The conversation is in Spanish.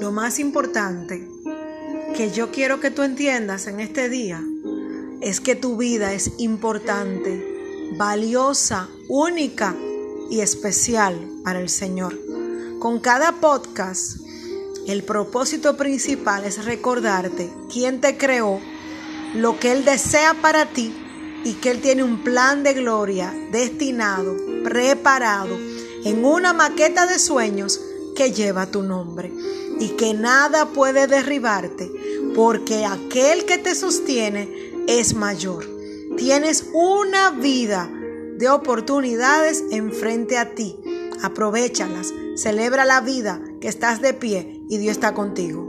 Lo más importante que yo quiero que tú entiendas en este día es que tu vida es importante, valiosa, única y especial para el Señor. Con cada podcast, el propósito principal es recordarte quién te creó, lo que Él desea para ti y que Él tiene un plan de gloria destinado, preparado en una maqueta de sueños que lleva tu nombre y que nada puede derribarte porque aquel que te sostiene es mayor. Tienes una vida de oportunidades enfrente a ti. Aprovechalas, celebra la vida que estás de pie y Dios está contigo.